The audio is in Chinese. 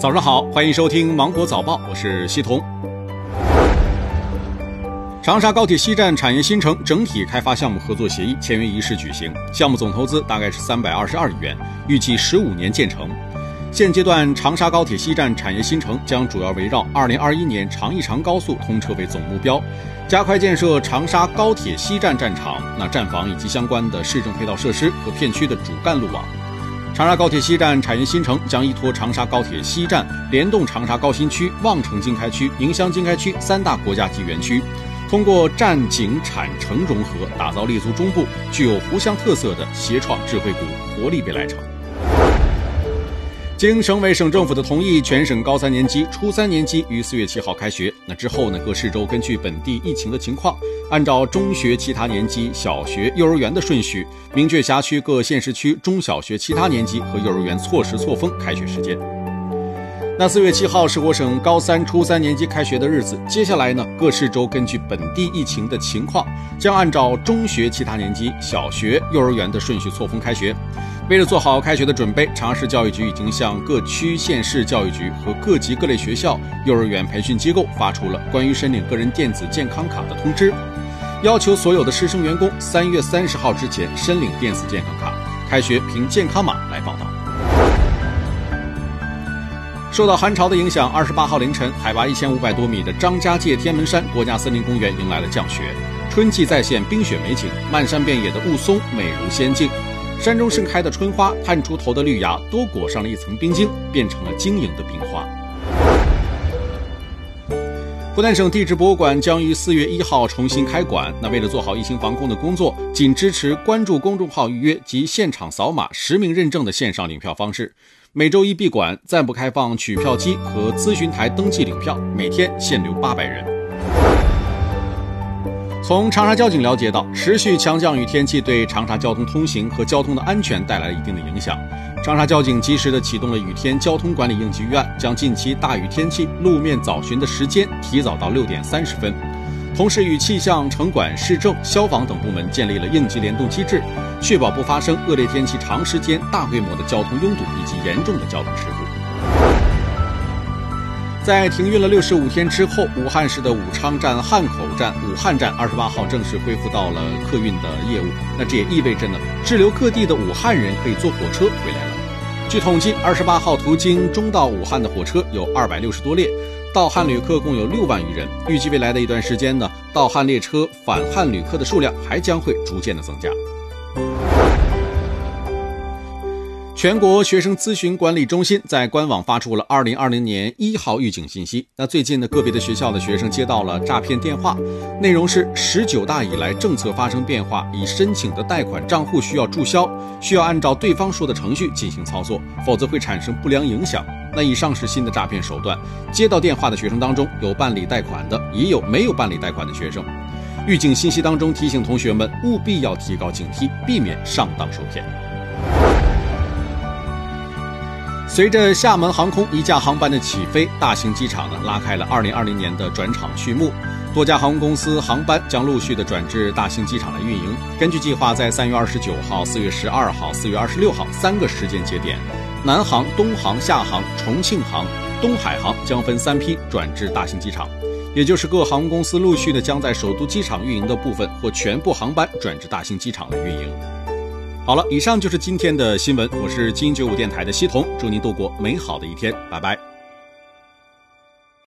早上好，欢迎收听《芒果早报》，我是西彤。长沙高铁西站产业新城整体开发项目合作协议签约仪式举行，项目总投资大概是三百二十二亿元，预计十五年建成。现阶段，长沙高铁西站产业新城将主要围绕二零二一年长益长高速通车为总目标，加快建设长沙高铁西站站场、那站房以及相关的市政配套设施和片区的主干路网。长沙高铁西站产业新城将依托长沙高铁西站，联动长沙高新区、望城经开区、宁乡经开区三大国家级园区，通过站景产城融合，打造立足中部、具有湖湘特色的协创智慧谷活力未来城。经省委省政府的同意，全省高三年级、初三年级于四月七号开学。那之后呢，各市州根据本地疫情的情况，按照中学其他年级、小学、幼儿园的顺序，明确辖区各县市区中小学其他年级和幼儿园错时错峰开学时间。那四月七号是我省高三、初三年级开学的日子。接下来呢，各市州根据本地疫情的情况，将按照中学其他年级、小学、幼儿园的顺序错峰开学。为了做好开学的准备，长沙市教育局已经向各区县市教育局和各级各类学校、幼儿园培训机构发出了关于申领个人电子健康卡的通知，要求所有的师生员工三月三十号之前申领电子健康卡，开学凭健康码来报到。受到寒潮的影响，二十八号凌晨，海拔一千五百多米的张家界天门山国家森林公园迎来了降雪，春季再现冰雪美景，漫山遍野的雾凇美如仙境。山中盛开的春花，探出头的绿芽都裹上了一层冰晶，变成了晶莹的冰花。湖南省地质博物馆将于四月一号重新开馆。那为了做好疫情防控的工作，仅支持关注公众号预约及现场扫码实名认证的线上领票方式。每周一闭馆，暂不开放取票机和咨询台登记领票，每天限流八百人。从长沙交警了解到，持续强降雨天气对长沙交通通行和交通的安全带来了一定的影响。长沙交警及时的启动了雨天交通管理应急预案，将近期大雨天气路面早巡的时间提早到六点三十分，同时与气象、城管、市政、消防等部门建立了应急联动机制，确保不发生恶劣天气长时间大规模的交通拥堵以及严重的交通事故。在停运了六十五天之后，武汉市的武昌站、汉口站、武汉站二十八号正式恢复到了客运的业务。那这也意味着呢，滞留各地的武汉人可以坐火车回来了。据统计，二十八号途经中到武汉的火车有二百六十多列，到汉旅客共有六万余人。预计未来的一段时间呢，到汉列车返汉旅客的数量还将会逐渐的增加。全国学生咨询管理中心在官网发出了二零二零年一号预警信息。那最近呢，个别的学校的学生接到了诈骗电话，内容是十九大以来政策发生变化，已申请的贷款账户需要注销，需要按照对方说的程序进行操作，否则会产生不良影响。那以上是新的诈骗手段。接到电话的学生当中，有办理贷款的，也有没有办理贷款的学生。预警信息当中提醒同学们务必要提高警惕，避免上当受骗。随着厦门航空一架航班的起飞，大兴机场呢拉开了2020年的转场序幕，多家航空公司航班将陆续的转至大兴机场来运营。根据计划，在3月29号、4月12号、4月26号三个时间节点，南航、东航、厦航、重庆航、东海航将分三批转至大兴机场，也就是各航空公司陆续的将在首都机场运营的部分或全部航班转至大兴机场来运营。好了，以上就是今天的新闻。我是金九五电台的西彤，祝您度过美好的一天，拜拜。